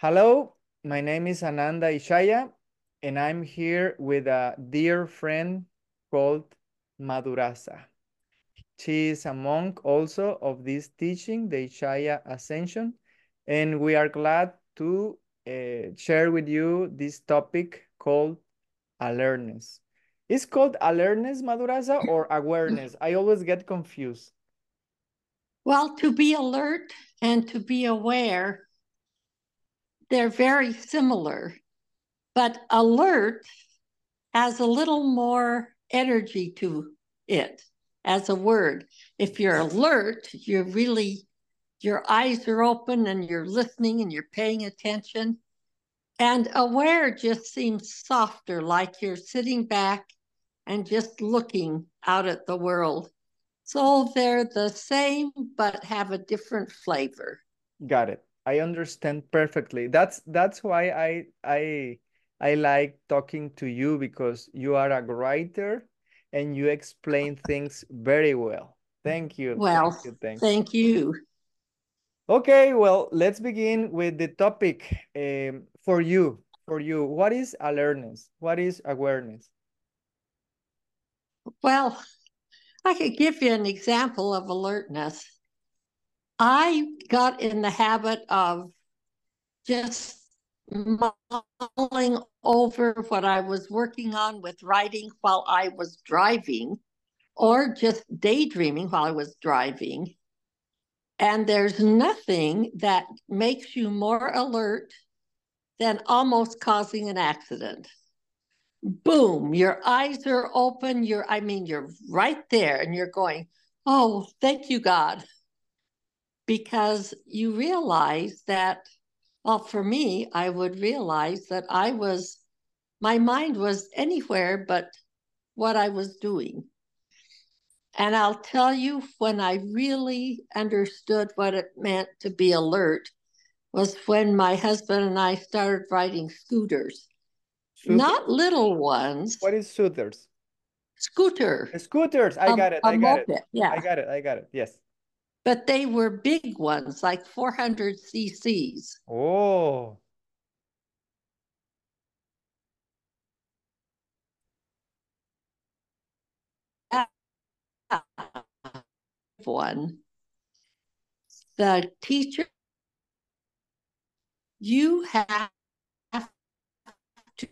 Hello, my name is Ananda Ishaya, and I'm here with a dear friend called Madhurasa. She is a monk also of this teaching, the Ishaya Ascension, and we are glad to uh, share with you this topic called alertness. It's called alertness, Madhurasa, or awareness? I always get confused. Well, to be alert and to be aware, they're very similar, but alert has a little more energy to it as a word. If you're alert, you're really, your eyes are open and you're listening and you're paying attention. And aware just seems softer, like you're sitting back and just looking out at the world. So they're the same, but have a different flavor. Got it. I understand perfectly. That's that's why I I I like talking to you because you are a writer and you explain things very well. Thank you. Well, thank you. Thank, thank you. Okay, well, let's begin with the topic um, for you. For you, what is alertness? What is awareness? Well, I could give you an example of alertness. I got in the habit of just mulling over what I was working on with writing while I was driving, or just daydreaming while I was driving. And there's nothing that makes you more alert than almost causing an accident. Boom, your eyes are open. You're, I mean, you're right there and you're going, oh, thank you, God. Because you realize that well, for me, I would realize that I was, my mind was anywhere but what I was doing. And I'll tell you, when I really understood what it meant to be alert was when my husband and I started riding scooters. Not little ones. What is scooters? Scooter. Scooters. I got it. I got it. Yeah. I got it. I got it. Yes but they were big ones, like 400 cc's. Oh. One, the teacher, you have to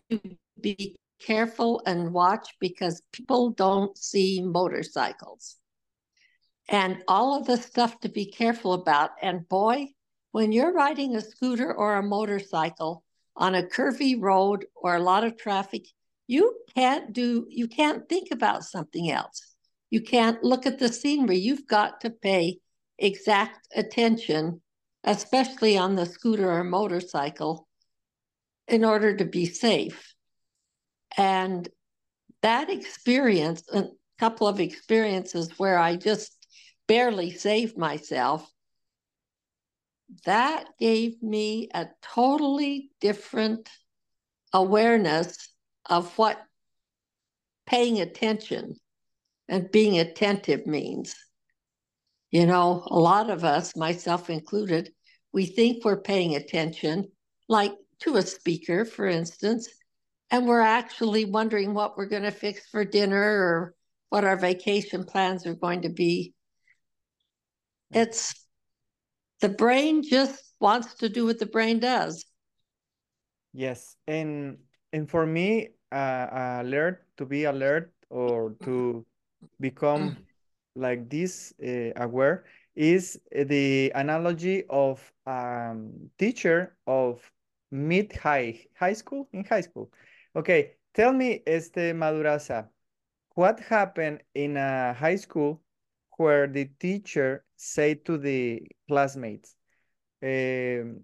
be careful and watch because people don't see motorcycles and all of the stuff to be careful about. And boy, when you're riding a scooter or a motorcycle on a curvy road or a lot of traffic, you can't do, you can't think about something else. You can't look at the scenery. You've got to pay exact attention, especially on the scooter or motorcycle, in order to be safe. And that experience, a couple of experiences where I just barely saved myself, that gave me a totally different awareness of what paying attention and being attentive means. You know, a lot of us, myself included, we think we're paying attention, like to a speaker, for instance, and we're actually wondering what we're going to fix for dinner or what our vacation plans are going to be. It's the brain just wants to do what the brain does. Yes, and and for me, uh, alert to be alert or to become like this uh, aware is the analogy of um teacher of mid high high school in high school. Okay, tell me, este Madhurasa, what happened in a high school where the teacher say to the classmates, um,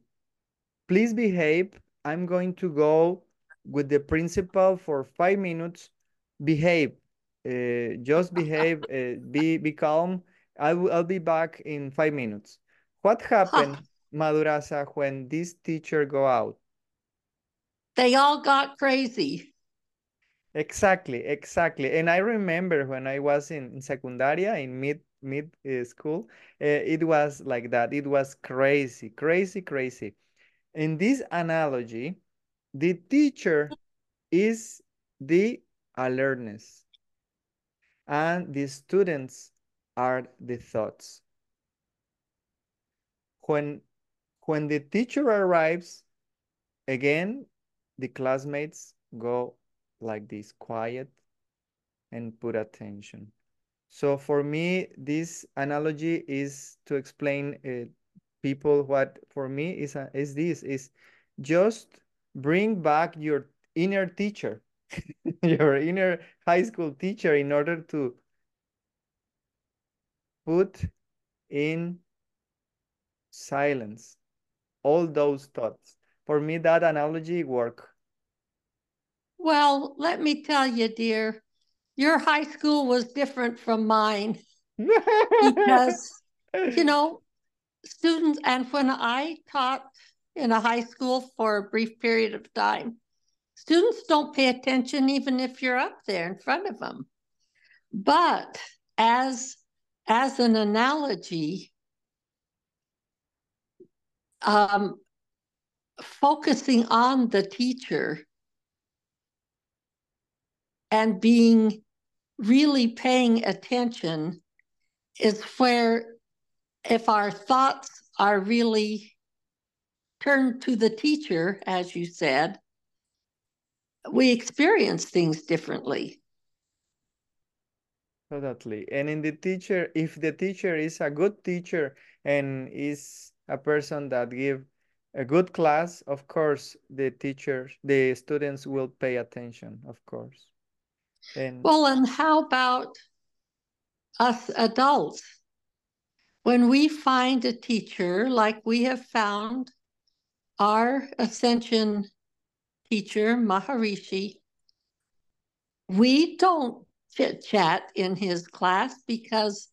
please behave. I'm going to go with the principal for five minutes. Behave. Uh, just behave. Uh, be be calm. I will. I'll be back in five minutes. What happened, huh. Madhurasa, when this teacher go out? They all got crazy. Exactly, exactly. And I remember when I was in, in secundaria, in mid mid uh, school, uh, it was like that. It was crazy, crazy, crazy. in this analogy, the teacher is the alertness and the students are the thoughts. When, when the teacher arrives, again, the classmates go like this, quiet and put attention. So for me, this analogy is to explain uh, people what for me is, a, is this, is just bring back your inner teacher, your inner high school teacher in order to put in silence all those thoughts. For me, that analogy work. Well, let me tell you, dear, your high school was different from mine because, you know, students, and when I taught in a high school for a brief period of time, students don't pay attention even if you're up there in front of them. But as as an analogy, um, focusing on the teacher and being really paying attention is where if our thoughts are really turned to the teacher, as you said, we experience things differently. Totally. And in the teacher, if the teacher is a good teacher and is a person that give a good class, of course, the teachers, the students will pay attention, of course. And well, and how about us adults? When we find a teacher, like we have found our Ascension teacher, Maharishi, we don't chit chat in his class because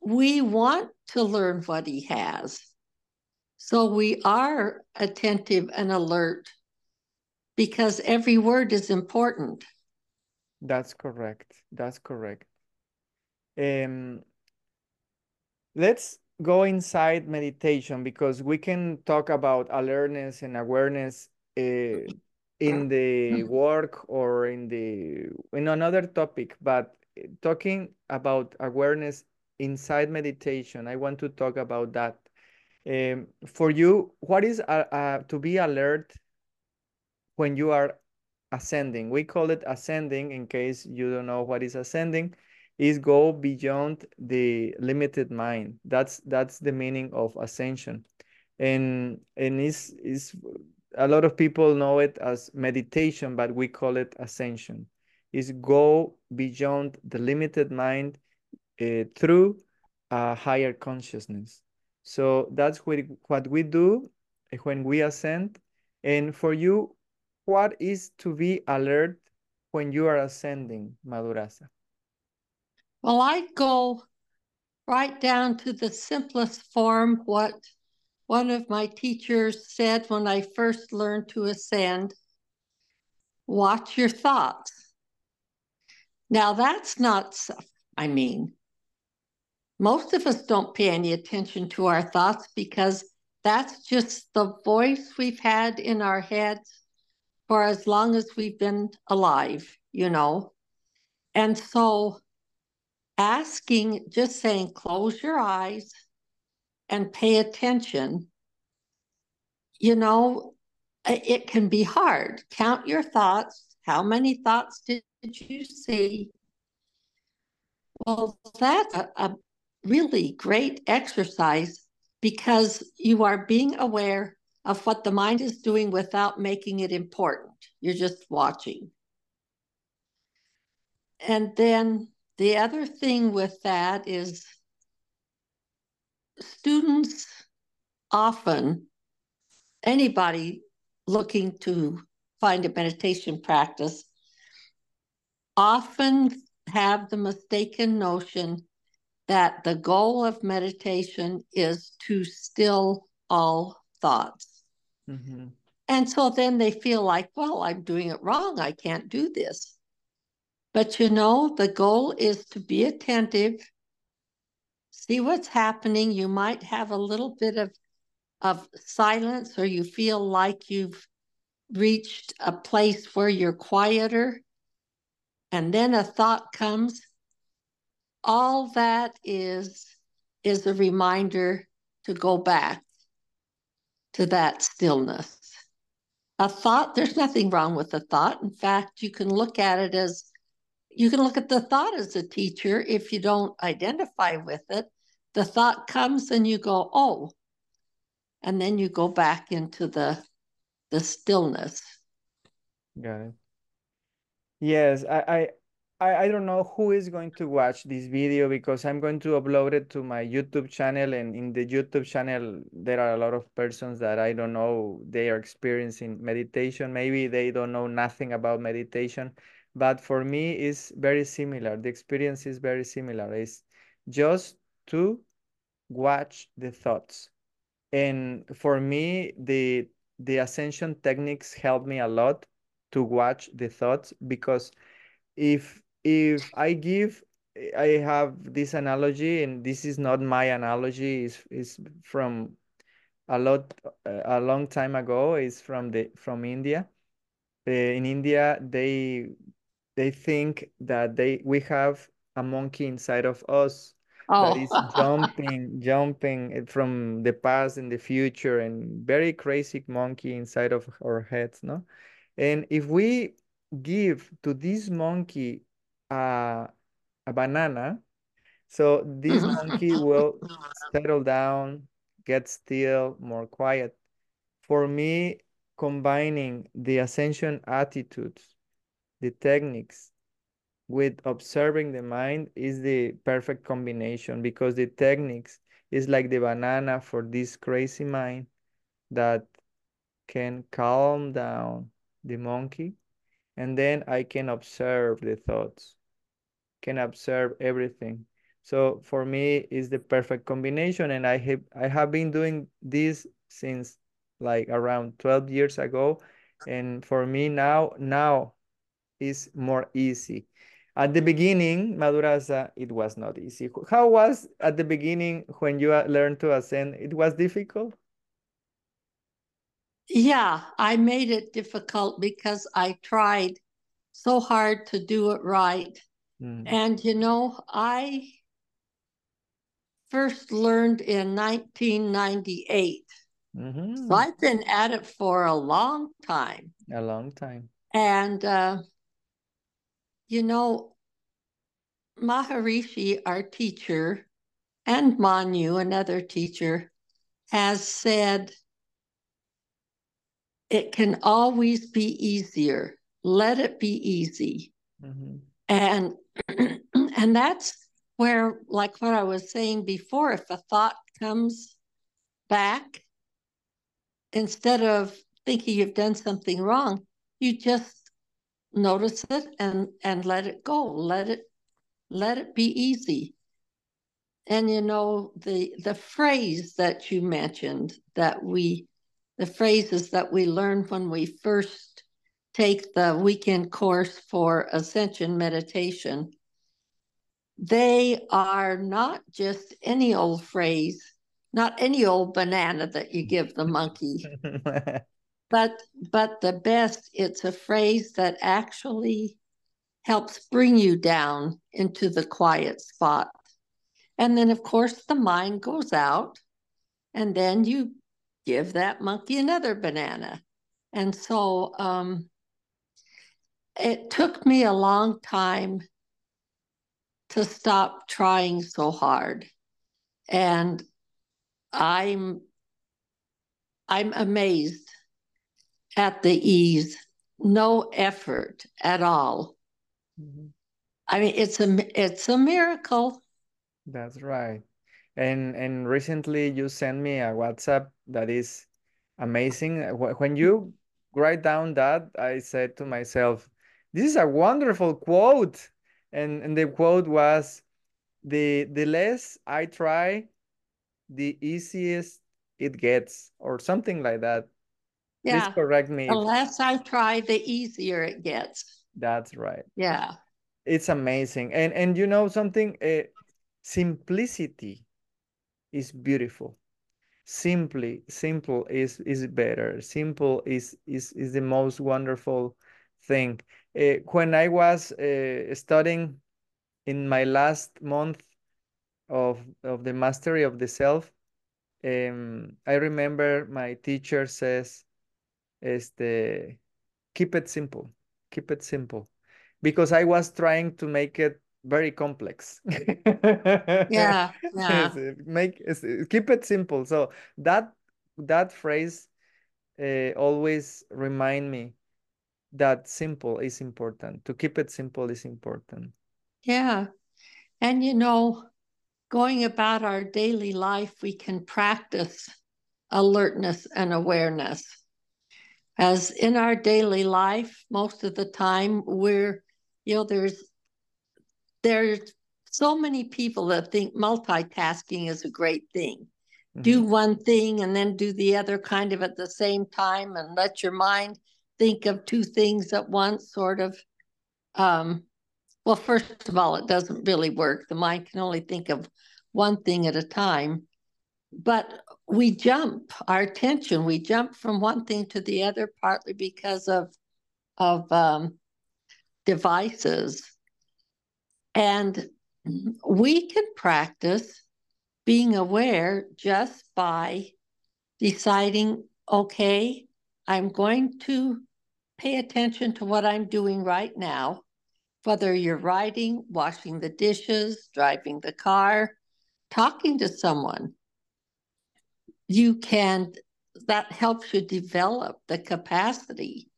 we want to learn what he has. So we are attentive and alert because every word is important. That's correct. That's correct. Um, let's go inside meditation because we can talk about alertness and awareness uh, in the work or in the in another topic but talking about awareness inside meditation i want to talk about that um, for you what is uh, uh, to be alert when you are ascending we call it ascending in case you don't know what is ascending is go beyond the limited mind that's that's the meaning of ascension and and is is a lot of people know it as meditation, but we call it ascension. Is go beyond the limited mind uh, through a higher consciousness. So that's what, what we do when we ascend. And for you, what is to be alert when you are ascending, Madhurasa? Well, I go right down to the simplest form, what one of my teachers said when I first learned to ascend watch your thoughts. Now, that's not, I mean, most of us don't pay any attention to our thoughts because that's just the voice we've had in our heads for as long as we've been alive, you know. And so asking, just saying, close your eyes and pay attention, you know, it can be hard. Count your thoughts. How many thoughts did you see? Well, that's a, a really great exercise because you are being aware of what the mind is doing without making it important. You're just watching. And then the other thing with that is students often, anybody looking to find a meditation practice, often have the mistaken notion that the goal of meditation is to still all thoughts. Mm-hmm. And so then they feel like, well, I'm doing it wrong. I can't do this. But you know, the goal is to be attentive see what's happening. You might have a little bit of of silence or you feel like you've reached a place where you're quieter and then a thought comes all that is is a reminder to go back to that stillness. A thought there's nothing wrong with a thought. In fact you can look at it as you can look at the thought as a teacher if you don't identify with it. The thought comes and you go oh and then you go back into the the stillness. Got it. Yes i i i don't know who is going to watch this video because i'm going to upload it to my youtube channel and in the youtube channel there are a lot of persons that i don't know they are experiencing meditation. Maybe they don't know nothing about meditation but for me it's very similar. The experience is very similar. It's just to watch the thoughts. And for me the the ascension techniques help me a lot to watch the thoughts because if if i give i have this analogy and this is not my analogy is is from a lot a long time ago is from the from india uh, in india they they think that they we have a monkey inside of us oh. that is jumping, jumping from the past and the future, and very crazy monkey inside of our heads, no? And if we give to this monkey uh, a banana, so this monkey will settle down, get still, more quiet. For me, combining the ascension attitudes, the techniques, with observing the mind is the perfect combination because the techniques is like the banana for this crazy mind that can calm down the monkey and then I can observe the thoughts, can observe everything. So for me, it's the perfect combination, and I have I have been doing this since like around 12 years ago, and for me now now is more easy at the beginning, Madhurasa, it was not easy. How was at the beginning when you uh, learned to ascend? It was difficult? Yeah, I made it difficult because I tried so hard to do it right. Mm. And you know, I first learned in 1998. Mm-hmm. So I've been at it for a long time. A long time. And uh, you know, Maharishi, our teacher, and Manu, another teacher, has said it can always be easier. Let it be easy. Mm-hmm. And and that's where, like what I was saying before, if a thought comes back, instead of thinking you've done something wrong, you just notice it and and let it go let it let it be easy and you know the the phrase that you mentioned that we the phrases that we learn when we first take the weekend course for ascension meditation. They are not just any old phrase not any old banana that you give the monkey but but the best it's a phrase that actually helps bring you down into the quiet spot. And then of course the mind goes out and then you give that monkey another banana and so um, it took me a long time to stop trying so hard and i'm i'm amazed at the ease, no effort at all. Mm-hmm. I mean, it's a it's a miracle. That's right. And and recently you sent me a WhatsApp that is amazing. When you write down that, I said to myself, "This is a wonderful quote." And and the quote was, "the the less I try, the easiest it gets," or something like that. Yeah. Please correct me. The less I try, the easier it gets. That's right. Yeah. It's amazing. And and you know something, uh, simplicity is beautiful. simply simple is is better. Simple is is is the most wonderful thing. Uh, when i was uh, studying in my last month of of the mastery of the self um, i remember my teacher says este keep it simple. Keep it simple. Because i was trying to make it very complex. yeah, yeah. Make keep it simple. So that that phrase uh, always remind me that simple is important. To keep it simple is important. Yeah, and you know, going about our daily life, we can practice alertness and awareness. As in our daily life, most of the time we're, you know, there's there's so many people that think multitasking is a great thing. Mm-hmm. Do one thing and then do the other kind of at the same time and let your mind think of two things at once, sort of. Um, well, first of all, it doesn't really work. The mind can only think of one thing at a time. But we jump our attention, we jump from one thing to the other, partly because of of um, devices and we can practice being aware just by deciding, okay, I'm going to pay attention to what I'm doing right now, whether you're writing, washing the dishes, driving the car, talking to someone. You can, that helps you develop the capacity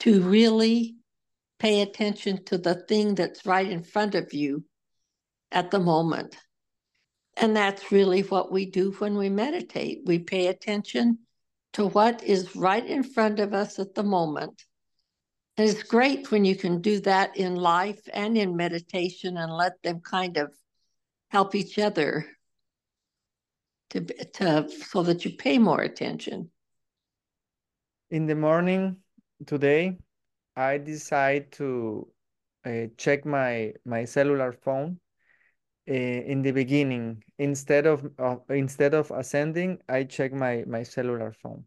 to really pay attention to the thing that's right in front of you at the moment. And that's really what we do when we meditate. We pay attention to what is right in front of us at the moment. And it's great when you can do that in life and in meditation and let them kind of help each other to, to so that you pay more attention. In the morning today, I decide to uh, check my my cellular phone uh, in the beginning. Instead of uh, instead of ascending I check my my cellular phone.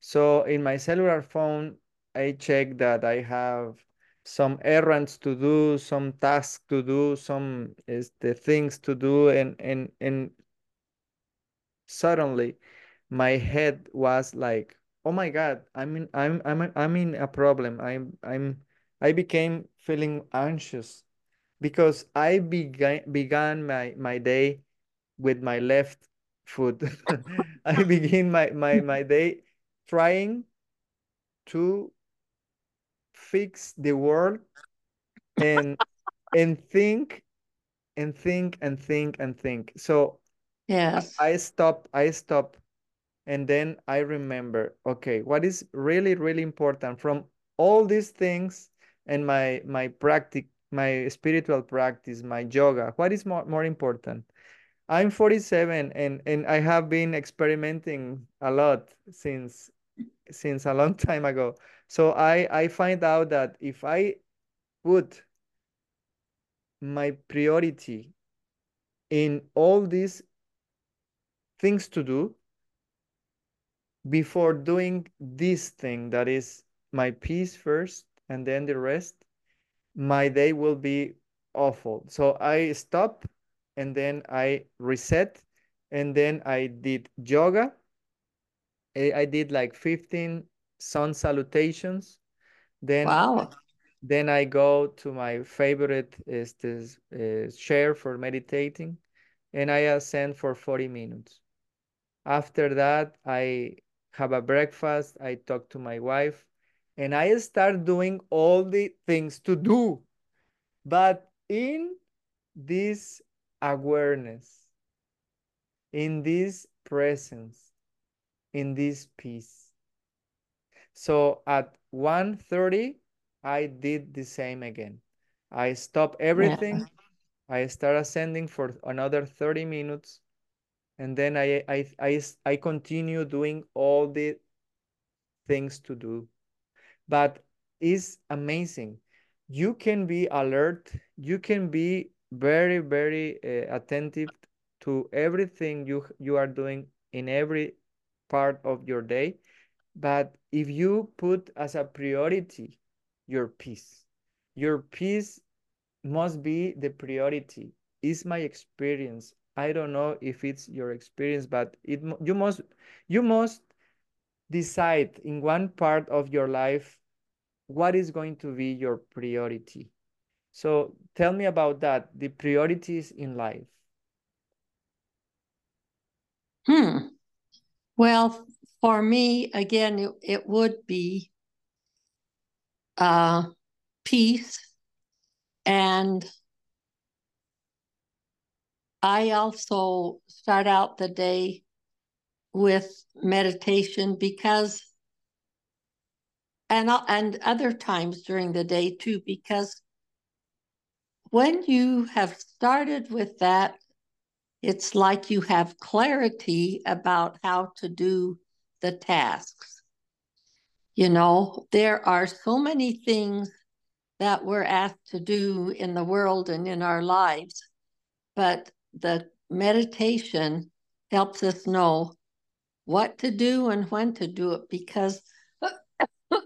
So in my cellular phone I check that I have some errands to do some tasks to do some is the things to do and and and suddenly my head was like oh my god i'm in i'm i'm i'm in a problem. I'm i'm i became feeling anxious because i began began my my day with my left foot. I begin my my my day trying to fix the world and and think and think and think and think. So yes. I, I stop i stop and then I remember, okay, what is really, really important from all these things and my my practice, my spiritual practice, my yoga, what is more, more important? I'm 47 and, and I have been experimenting a lot since since a long time ago. So I, I find out that if I put my priority in all these things to do, before doing this thing that is my peace first and then the rest, my day will be awful. So I stop and then I reset and then I did yoga. I did like 15 sun salutations. Then wow. Then I go to my favorite is this uh, chair for meditating and I ascend for 40 minutes. After that, I have a breakfast, I talk to my wife, and I start doing all the things to do. But in this awareness, in this presence, in this peace. So at 1.30, I did the same again. I stop everything. Yeah. I start ascending for another 30 minutes and then I, I, I, I continue doing all the things to do. But it's amazing. You can be alert. You can be very, very uh, attentive to everything you, you are doing in every part of your day. But if you put as a priority your peace, your peace must be the priority. Is my experience. I don't know if it's your experience, but it you must you must decide in one part of your life what is going to be your priority. So tell me about that, the priorities in life. Hmm. Well, for me, again, it, it would be uh, peace. And I also start out the day with meditation because, and, and other times during the day too, because when you have started with that, it's like you have clarity about how to do the tasks. You know, there are so many things that we're asked to do in the world and in our lives, but the meditation helps us know what to do and when to do it because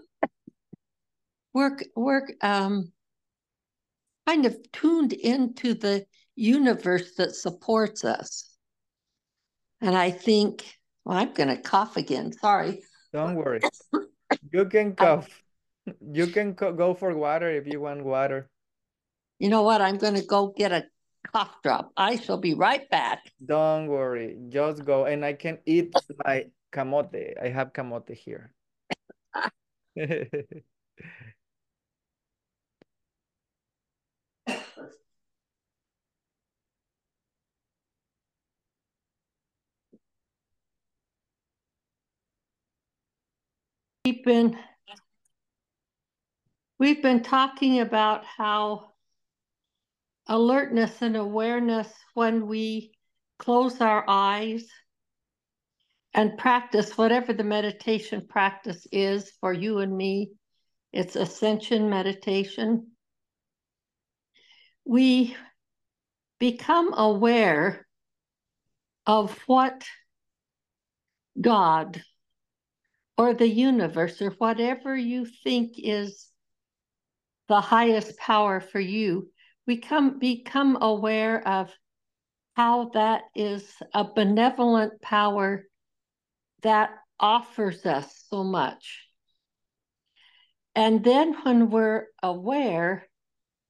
we're we're um, kind of tuned into the universe that supports us. And I think, well, I'm going to cough again. Sorry. Don't worry. You can cough. You can go for water if you want water. You know what? I'm going to go get a cough drop. I shall be right back. Don't worry. Just go. And I can eat my camote. I have camote here. we've been we've been talking about how alertness and awareness when we close our eyes and practice whatever the meditation practice is for you and me. It's ascension meditation. We become aware of what God or the universe or whatever you think is the highest power for you, we come become aware of how that is a benevolent power that offers us so much. And then when we're aware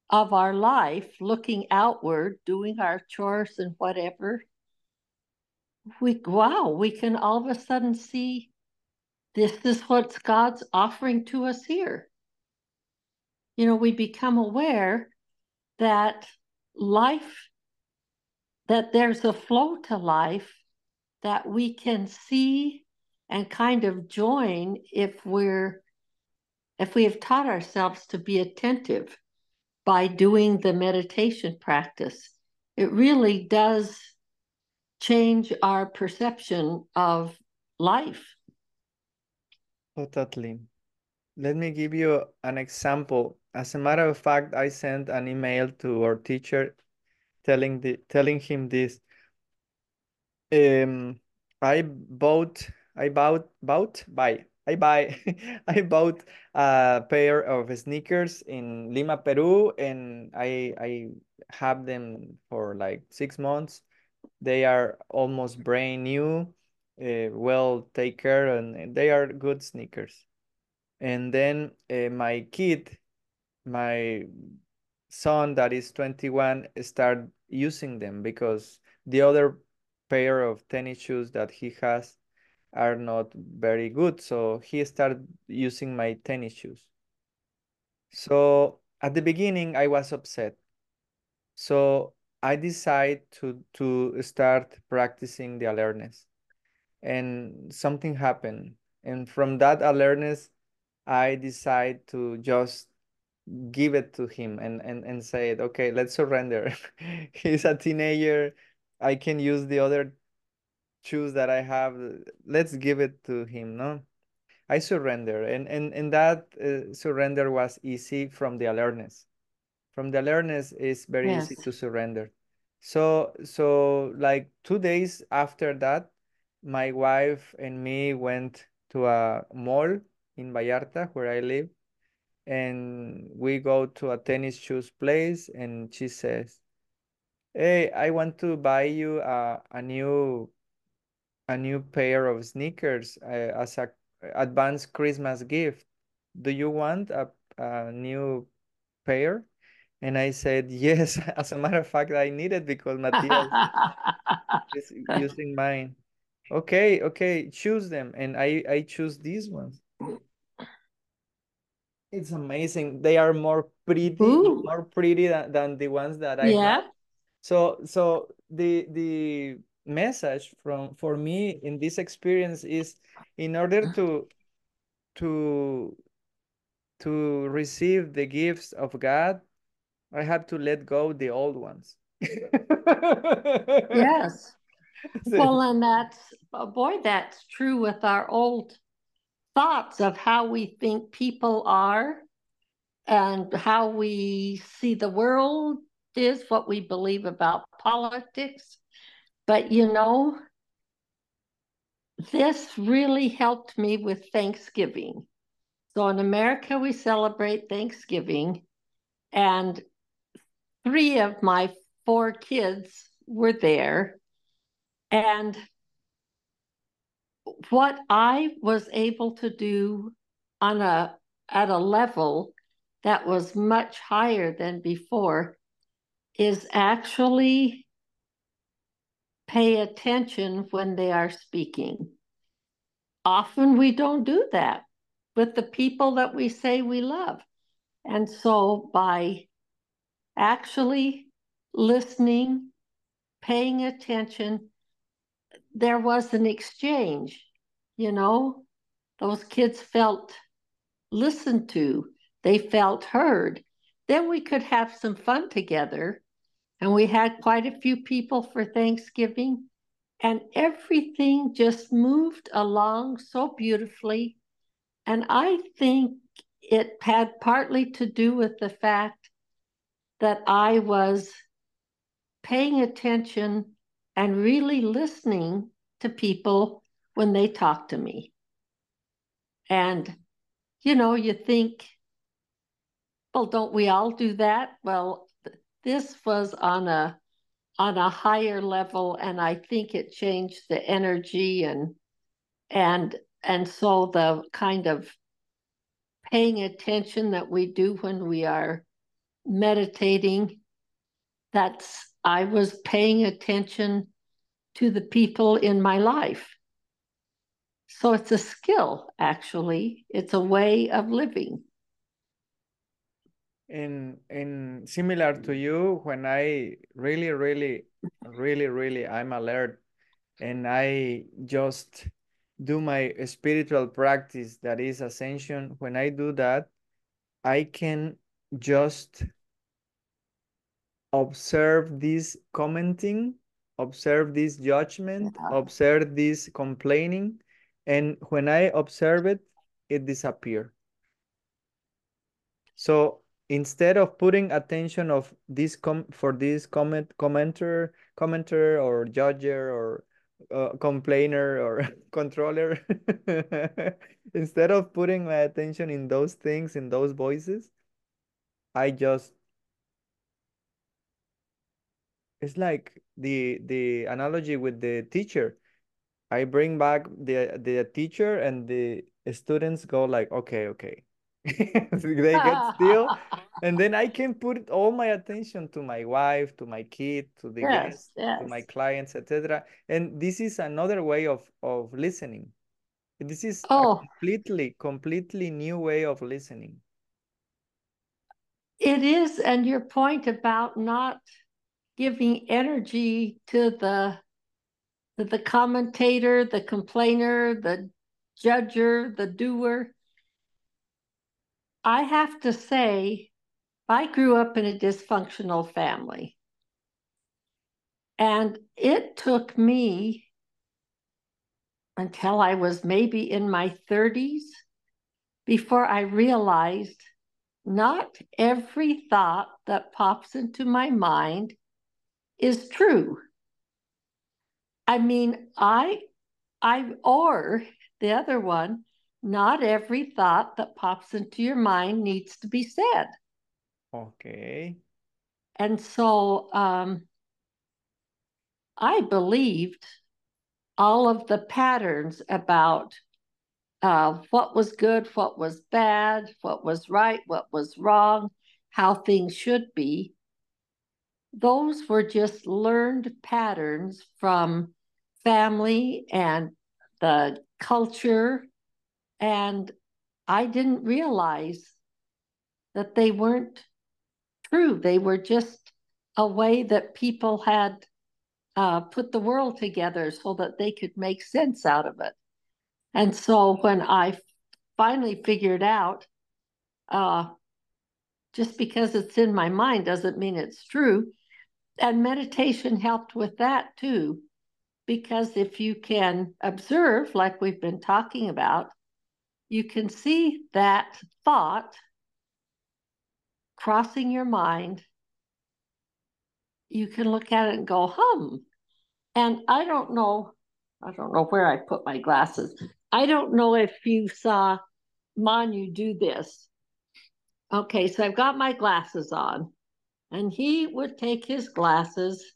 of our life, looking outward, doing our chores and whatever, we wow, we can all of a sudden see this is what God's offering to us here. You know, we become aware that life, that there's a flow to life that we can see and kind of join if we're if we have taught ourselves to be attentive by doing the meditation practice it really does change our perception of life Totally. Let me give you an example. As a matter of fact, I sent an email to our teacher telling the telling him this. Um, I bought, I bought, bought, buy, I buy, I bought a pair of sneakers in Lima, Peru, and I I have them for like six months. They are almost brand new uh, well take care and they are good sneakers and then uh, my kid my son that is 21 start using them because the other pair of tennis shoes that he has are not very good. So he started using my tennis shoes. So at the beginning i was upset. So i decided to to start practicing the alertness. And something happened. And from that alertness i decide to just give it to him and and, and say it okay let's surrender. He's a teenager. I can use the other shoes that i have. Let's give it to him no? I surrender. And and, and that uh, surrender was easy from the alertness. From the alertness is very yes. easy to surrender. So so like two days after that my wife and me went to a mall in Vallarta where I live and we go to a tennis shoes place and she says hey i want to buy you a, a new a new pair of sneakers uh, as a advanced christmas gift. Do you want a, a new pair? And i said yes as a matter of fact i need it because matthias is using mine. Okay okay choose them. And i i choose these ones it's amazing. They are more pretty, Ooh. more pretty than, than the ones that I yeah. have. So so the the message from for me in this experience is in order to to to receive the gifts of God, I have to let go the old ones. yes. Well, and that's boy, that's true with our old thoughts of how we think people are and how we see the world is, what we believe about politics. But you know, this really helped me with Thanksgiving. So in America, we celebrate Thanksgiving, and three of my four kids were there. And what I was able to do on a at a level that was much higher than before is actually pay attention when they are speaking. Often we don't do that with the people that we say we love. And so by actually listening, paying attention, there was an exchange, you know, those kids felt listened to, they felt heard. Then we could have some fun together. And we had quite a few people for Thanksgiving, and everything just moved along so beautifully. And I think it had partly to do with the fact that I was paying attention and really listening to people when they talk to me. And, you know, you think, well, don't we all do that? Well, this was on a on a higher level and i think it changed the energy and and and so the kind of paying attention that we do when we are meditating that's i was paying attention to the people in my life. So it's a skill actually. It's a way of living. In in similar to you when i really really really really i'm alert and i just do my spiritual practice that is ascension when i do that i can just observe this commenting observe this judgment yeah. observe this complaining and when i observe it it disappear so instead of putting attention of this com for this comment commenter commenter or judger or uh, complainer or controller instead of putting my attention in those things in those voices i just it's like the the analogy with the teacher. I bring back the the teacher and the students go like okay okay. They get still and then i can put all my attention to my wife to my kid to the yes, guests yes. to my clients etc and this is another way of of listening. This is oh. a completely completely new way of listening. It is and your point about not giving energy to the to the commentator the complainer the judger the doer I have to say, I grew up in a dysfunctional family. And it took me until I was maybe in my 30s before I realized not every thought that pops into my mind is true. I mean, I I or the other one, not every thought that pops into your mind needs to be said. Okay. And so um, I believed all of the patterns about uh, what was good, what was bad, what was right, what was wrong, how things should be. Those were just learned patterns from family and the culture. And I didn't realize that they weren't true. They were just a way that people had uh, put the world together so that they could make sense out of it. And so when I finally figured out, uh, just because it's in my mind doesn't mean it's true. And meditation helped with that too. Because if you can observe, like we've been talking about, you can see that thought crossing your mind. You can look at it and go, hum. And I don't know, I don't know where I put my glasses. I don't know if you saw Manu do this. Okay, so I've got my glasses on, and he would take his glasses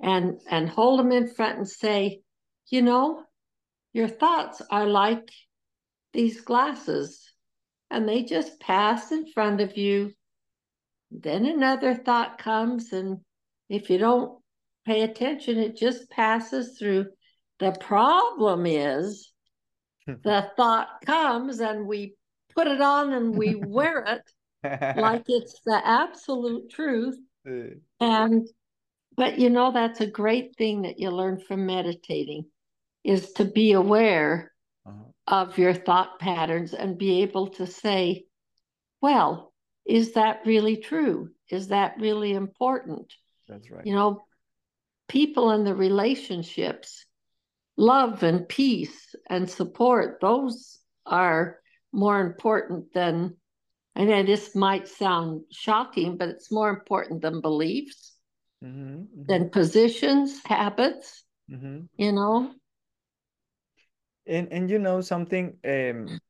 and and hold them in front and say, you know, your thoughts are like these glasses, and they just pass in front of you. Then another thought comes, and if you don't pay attention, it just passes through. The problem is the thought comes and we put it on and we wear it like it's the absolute truth. And but you know that's a great thing that you learn from meditating is to be aware uh-huh. of your thought patterns and be able to say, well, is that really true? Is that really important? That's right. You know, people in the relationships love and peace and support, those are more important than, I know this might sound shocking, but it's more important than beliefs, mm-hmm, mm-hmm. than positions, habits, mm-hmm. you know? And, and you know something, um,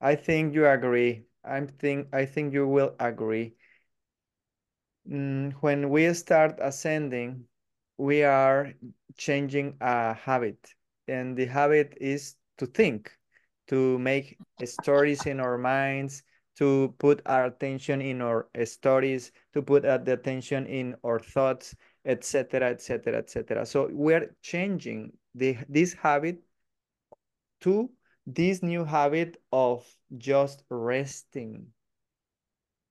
I think you agree. I think I think you will agree. Mm, when we start ascending, we are changing a habit and the habit is to think to make stories in our minds to put our attention in our stories to put the attention in our thoughts etc etc etc so we're changing the this habit to this new habit of just resting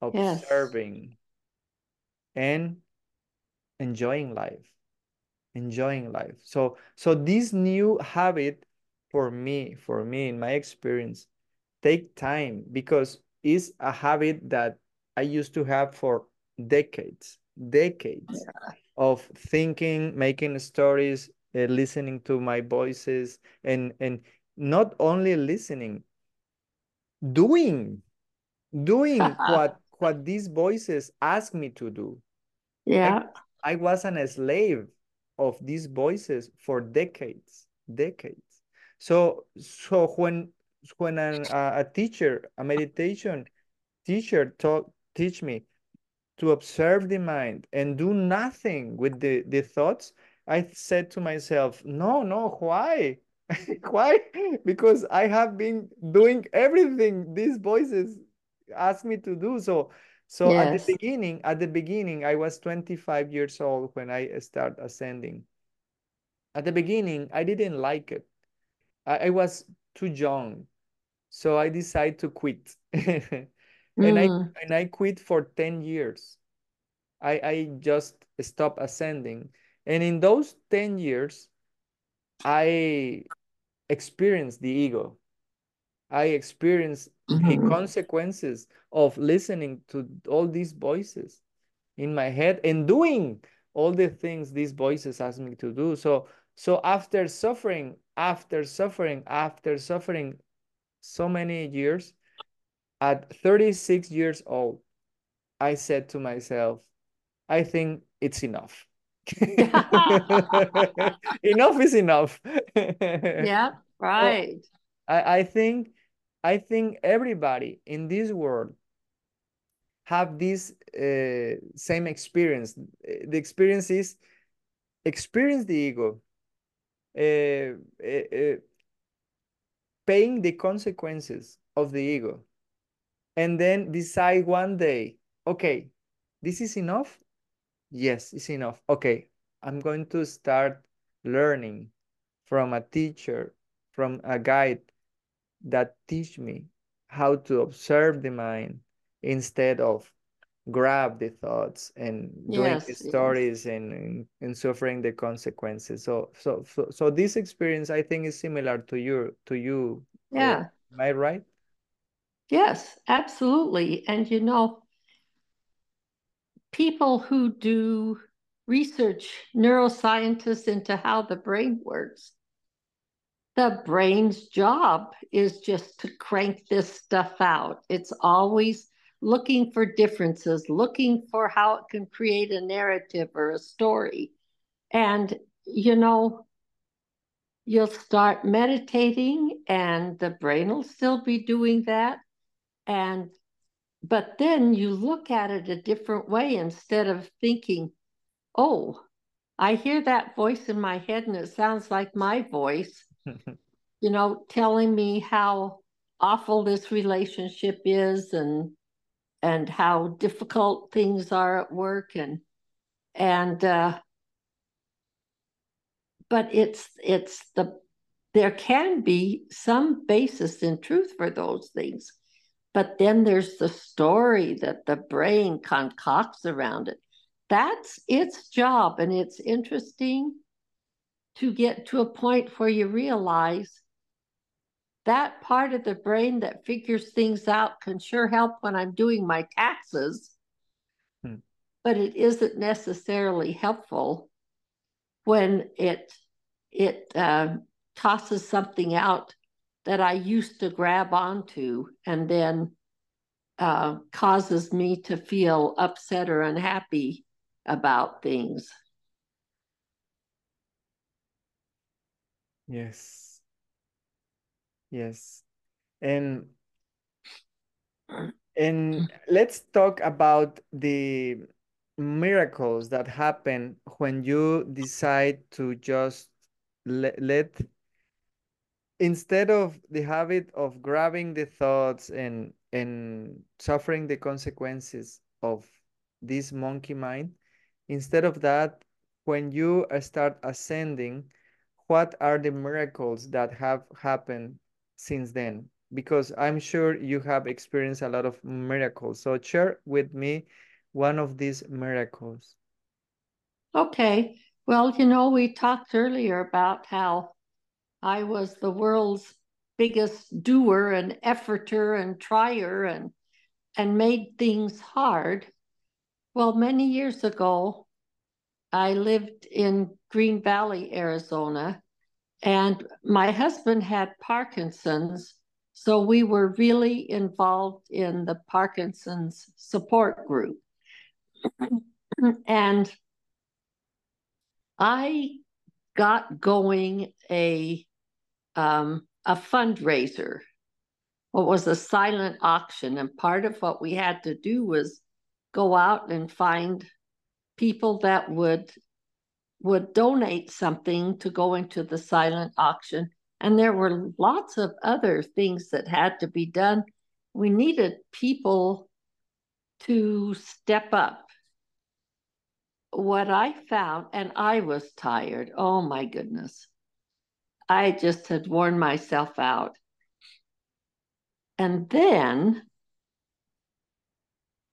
observing yes. and enjoying life enjoying life. So so this new habit for me, for me in my experience, take time because it's a habit that I used to have for decades, decades yeah. of thinking, making stories, uh, listening to my voices, and and not only listening, doing, doing what what these voices ask me to do. Yeah, I, I was an slave of these voices for decades, decades. So, so when when an, a teacher, a meditation teacher taught teach me to observe the mind and do nothing with the, the thoughts, I said to myself, no, no, why? why? Because I have been doing everything these voices ask me to do. So so yes. at the beginning, at the beginning, I was 25 years old when I start ascending. At the beginning, I didn't like it. I, I was too young. So I decided to quit. and mm. I and I quit for 10 years. I, I just stopped ascending. And in those 10 years, I experienced the ego. I experienced mm-hmm. the consequences of listening to all these voices in my head and doing all the things these voices ask me to do. So so after suffering, after suffering, after suffering so many years, at 36 years old, I said to myself, I think it's enough. enough is enough. yeah, right. So I, I think I think everybody in this world have this uh, same experience. The experience is experience the ego, uh, uh, paying the consequences of the ego, and then decide one day, okay, this is enough. Yes, it's enough. Okay, I'm going to start learning from a teacher, from a guide that teach me how to observe the mind instead of grab the thoughts and doing Yes, the yes. stories and, and suffering the consequences. So so so so this experience I think is similar to you to you. Yeah. am I right? Yes, absolutely. And you know, people who do research, neuroscientists into how the brain works, the brain's job is just to crank this stuff out. It's always looking for differences, looking for how it can create a narrative or a story. And, you know, you'll start meditating and the brain will still be doing that. And, but then you look at it a different way instead of thinking, oh, I hear that voice in my head and it sounds like my voice you know, telling me how awful this relationship is and and how difficult things are at work and and uh but it's it's the there can be some basis in truth for those things but then there's the story that the brain concocts around it. That's its job and it's interesting to get to a point where you realize that part of the brain that figures things out can sure help when I'm doing my taxes, Hmm. but it isn't necessarily helpful when it it uh, tosses something out that I used to grab onto and then uh, causes me to feel upset or unhappy about things. Yes. Yes. And and let's talk about the miracles that happen when you decide to just let, let instead of the habit of grabbing the thoughts and and suffering the consequences of this monkey mind, instead of that, when you start ascending, what are the miracles that have happened since then? Because I'm sure you have experienced a lot of miracles. So share with me one of these miracles. Okay. Well, you know, we talked earlier about how I was the world's biggest doer and efforter and trier and and made things hard. Well, many years ago, I lived in Green Valley, Arizona, and my husband had Parkinson's. So we were really involved in the Parkinson's support group. and I got going a um, a fundraiser. What was a silent auction, and part of what we had to do was go out and find people that would would donate something to go into the silent auction. And there were lots of other things that had to be done. We needed people to step up. What I found, and I was tired, oh my goodness. I just had worn myself out. And then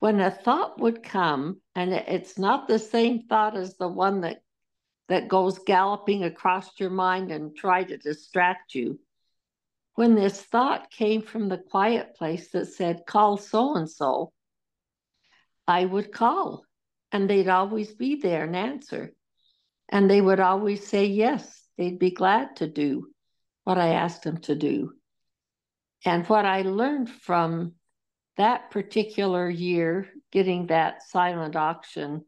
when a thought would come, and it's not the same thought as the one that that goes galloping across your mind and try to distract you. When this thought came from the quiet place that said, call so and so, I would call and they'd always be there and answer. And they would always say yes, they'd be glad to do what I asked them to do. And what I learned from that particular year, getting that silent auction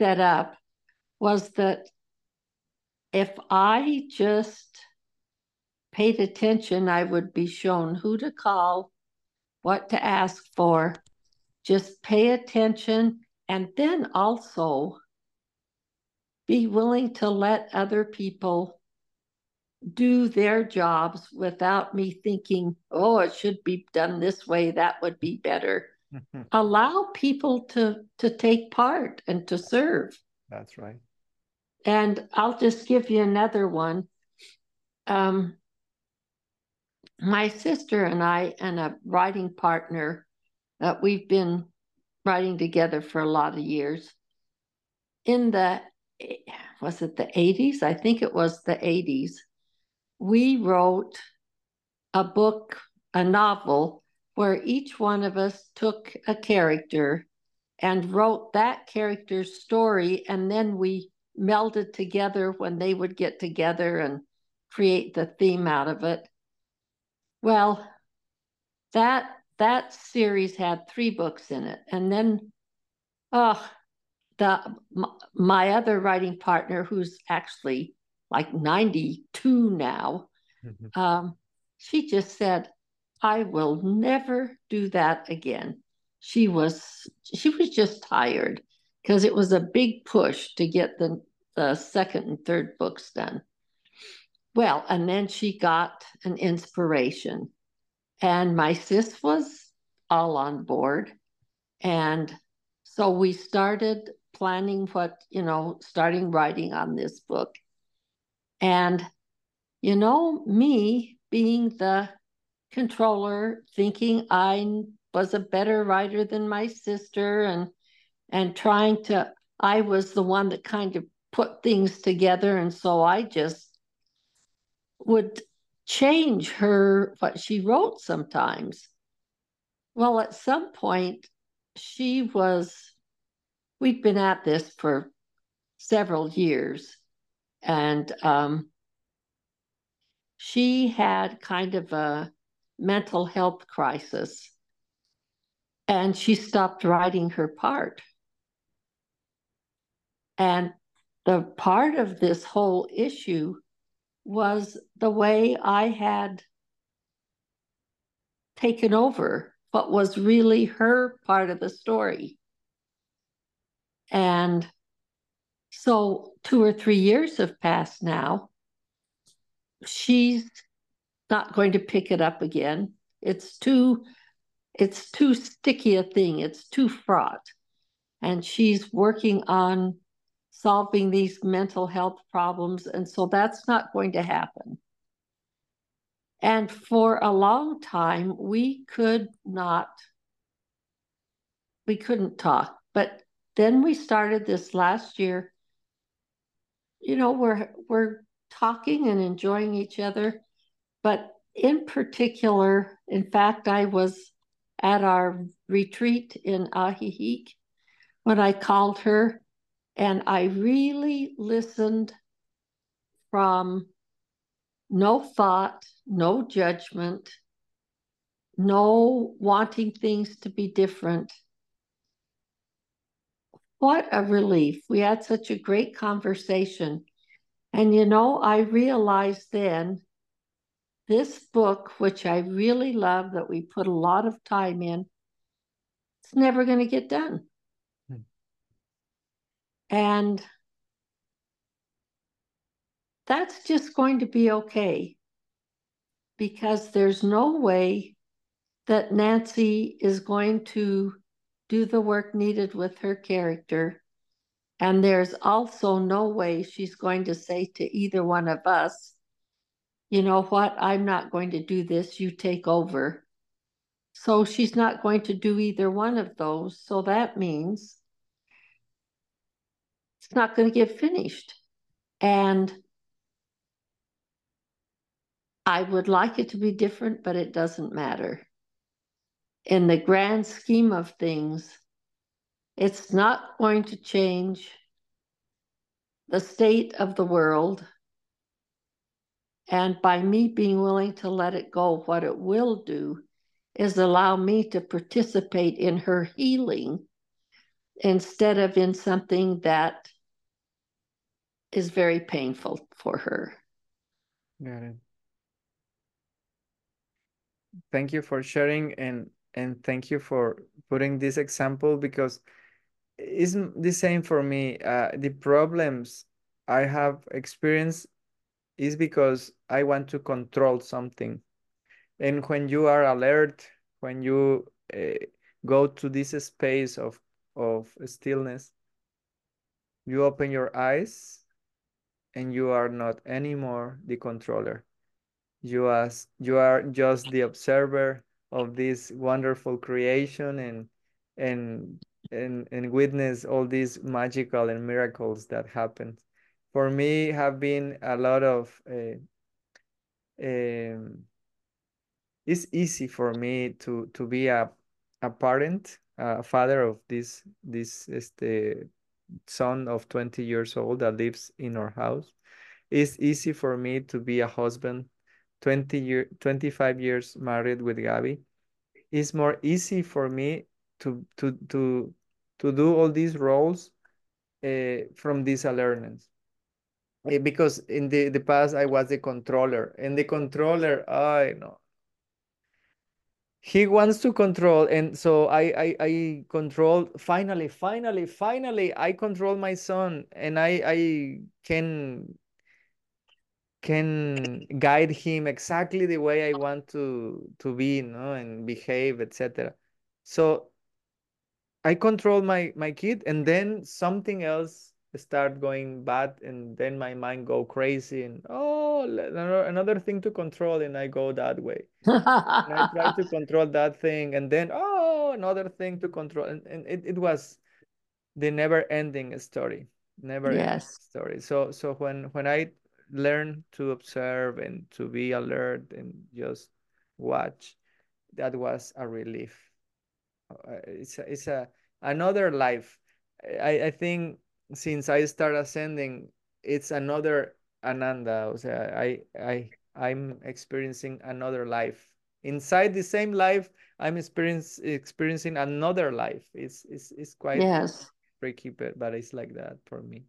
set up, was that if I just paid attention, I would be shown who to call, what to ask for. Just pay attention and then also be willing to let other people do their jobs without me thinking, oh, it should be done this way, that would be better. Allow people to to take part and to serve. That's right. And I'll just give you another one. Um, my sister and I and a writing partner that we've been writing together for a lot of years. In the was it the 80s? I think it was the 80s. We wrote a book, a novel, where each one of us took a character and wrote that character's story, and then we melded together when they would get together and create the theme out of it. Well, that that series had three books in it, and then, oh, the my other writing partner, who's actually like ninety two now, mm-hmm. um, she just said, "I will never do that again." She was she was just tired because it was a big push to get the the second and third books done. Well, and then she got an inspiration. And my sis was all on board. And so we started planning what, you know, starting writing on this book. And, you know, me being the controller, thinking I was a better writer than my sister and and trying to I was the one that kind of put things together and so I just would change her what she wrote sometimes. Well, at some point, she was, we'd been at this for several years, and um, she had kind of a mental health crisis, and she stopped writing her part. And the part of this whole issue was the way I had taken over what was really her part of the story. And so two or three years have passed now. She's not going to pick it up again. It's too it's too sticky a thing. It's too fraught. And she's working on solving these mental health problems. And so that's not going to happen. And for a long time, we could not, we couldn't talk. But then we started this last year. You know, we're we're talking and enjoying each other. But in particular, in fact, I was at our retreat in Ajijic when I called her and I really listened from no thought, no judgment, no wanting things to be different. What a relief. We had such a great conversation. And you know, I realized then this book, which I really love, that we put a lot of time in, it's never going to get done. And that's just going to be okay because there's no way that Nancy is going to do the work needed with her character. And there's also no way she's going to say to either one of us, you know what, I'm not going to do this, you take over. So she's not going to do either one of those. So that means it's not going to get finished. And I would like it to be different, but it doesn't matter. In the grand scheme of things, it's not going to change the state of the world. And by me being willing to let it go, what it will do is allow me to participate in her healing instead of in something that is very painful for her. Got it. Thank you for sharing and and thank you for putting this example because it's the same for me. Uh, the problems I have experienced is because I want to control something. And when you are alert, when you uh, go to this space of of stillness, you open your eyes and you are not anymore the controller. You as you are just the observer of this wonderful creation and and and and witness all these magical and miracles that happen. For me, have been a lot of. Uh, um, it's easy for me to to be a a parent, a father of this this este son of 20 years old that lives in our house. It's easy for me to be a husband, 20 year 25 years married with Gabby. It's more easy for me to to to to do all these roles uh, from these awareness. Uh, because in the, the past I was the controller and the controller, I know he wants to control and so I, I i control finally finally finally i control my son and i i can can guide him exactly the way i want to to be know and behave etc so i control my my kid and then something else start going bad and then my mind go crazy and oh another thing to control and i go that way. And i try to control that thing and then oh another thing to control and, and it, it was the never ending story never yes. story. So so when when i learn to observe and to be alert and just watch that was a relief. Uh, it's a, it's a another life. I i think since I start ascending, it's another Ananda. O sea, I, I, I'm experiencing another life. Inside the same life, I'm experience, experiencing another life. It's, it's, it's quite yes. freaky, but, but it's like that for me.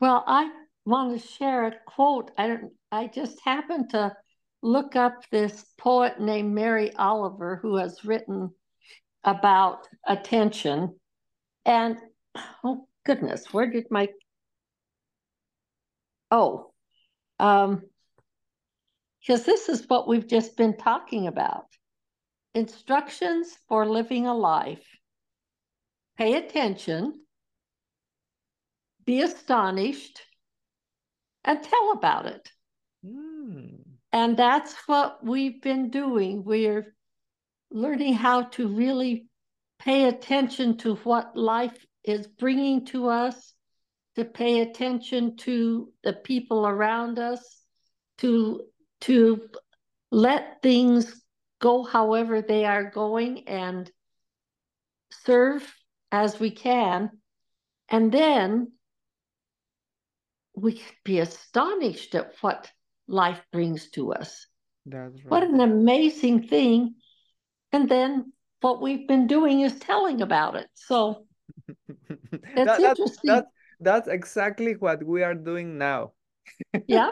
Well, I want to share a quote. I don't, I just happened to look up this poet named Mary Oliver who has written about attention. And oh goodness, where did my oh um because this is what we've just been talking about. Instructions for living a life. Pay attention, be astonished, and tell about it. Mm. And that's what we've been doing. We're learning how to really pay attention to what life is bringing to us, to pay attention to the people around us, to, to let things go however they are going and serve as we can. And then we can be astonished at what life brings to us. That's right. What an amazing thing. And then what we've been doing is telling about it. So that's that, interesting. That, that's exactly what we are doing now. yeah,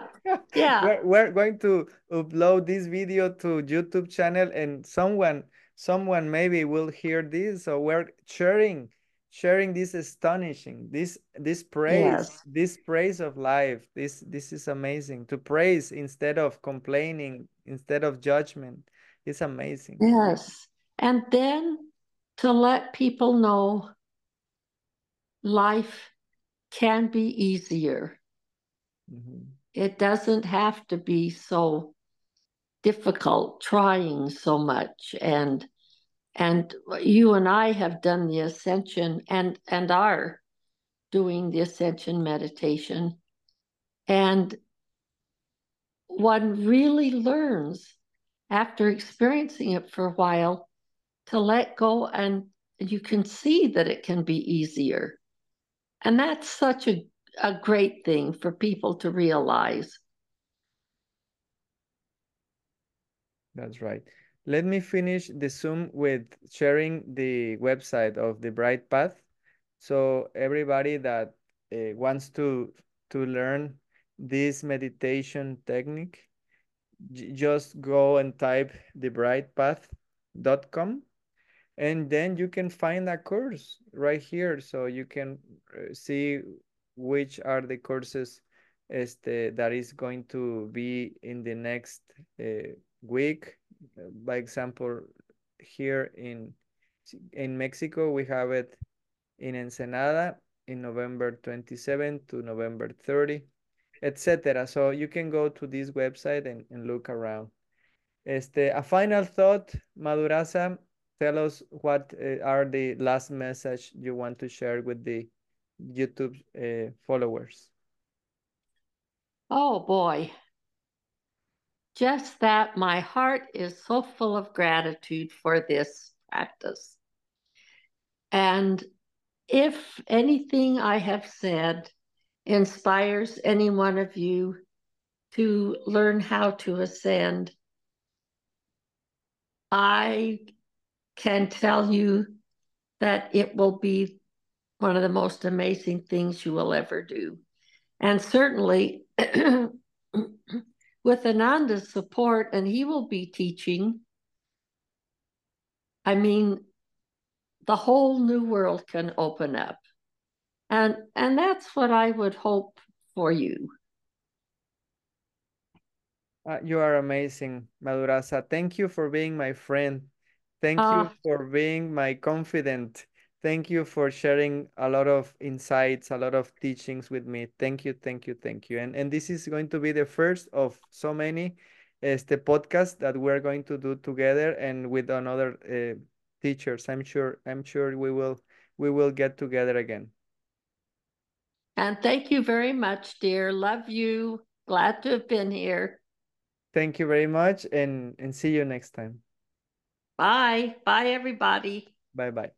yeah. We're, we're going to upload this video to YouTube channel, and someone, someone maybe will hear this. So we're sharing, sharing this astonishing, this this praise, yes. this praise of life. This this is amazing. To praise instead of complaining, instead of judgment. It's amazing. Yes, and then to let people know life can be easier. Mm-hmm. It doesn't have to be so difficult, trying so much. And and you and I have done the ascension and and are doing the ascension meditation. And one really learns after experiencing it for a while to let go and you can see that it can be easier and that's such a, a great thing for people to realize. That's right. Let me finish the Zoom with sharing the website of the Bright Path. So everybody that uh, wants to to learn this meditation technique, just go and type thebrightpath.com and then you can find a course right here so you can uh, see which are the courses este, that is going to be in the next uh, week. By example, here in in Mexico, we have it in Ensenada in November 27 to November 30, etc. So you can go to this website and, and look around. Este, a final thought, Madhurasa, tell us what uh, are the last message you want to share with the YouTube uh, followers. Oh boy. Just that my heart is so full of gratitude for this practice. And if anything I have said inspires any one of you to learn how to ascend, I can tell you that it will be one of the most amazing things you will ever do. And certainly with Ananda's support, and he will be teaching, I mean, the whole new world can open up. And and that's what I would hope for you. Uh, you are amazing, Madhurasa. Thank you for being my friend. Thank uh, you for being my confidant. Thank you for sharing a lot of insights, a lot of teachings with me. Thank you, thank you, thank you. And and this is going to be the first of so many este podcast that we're going to do together and with another uh, teachers. I'm sure I'm sure we will we will get together again. And thank you very much, dear. Love you. Glad to have been here. Thank you very much and and see you next time. Bye. Bye everybody. Bye bye.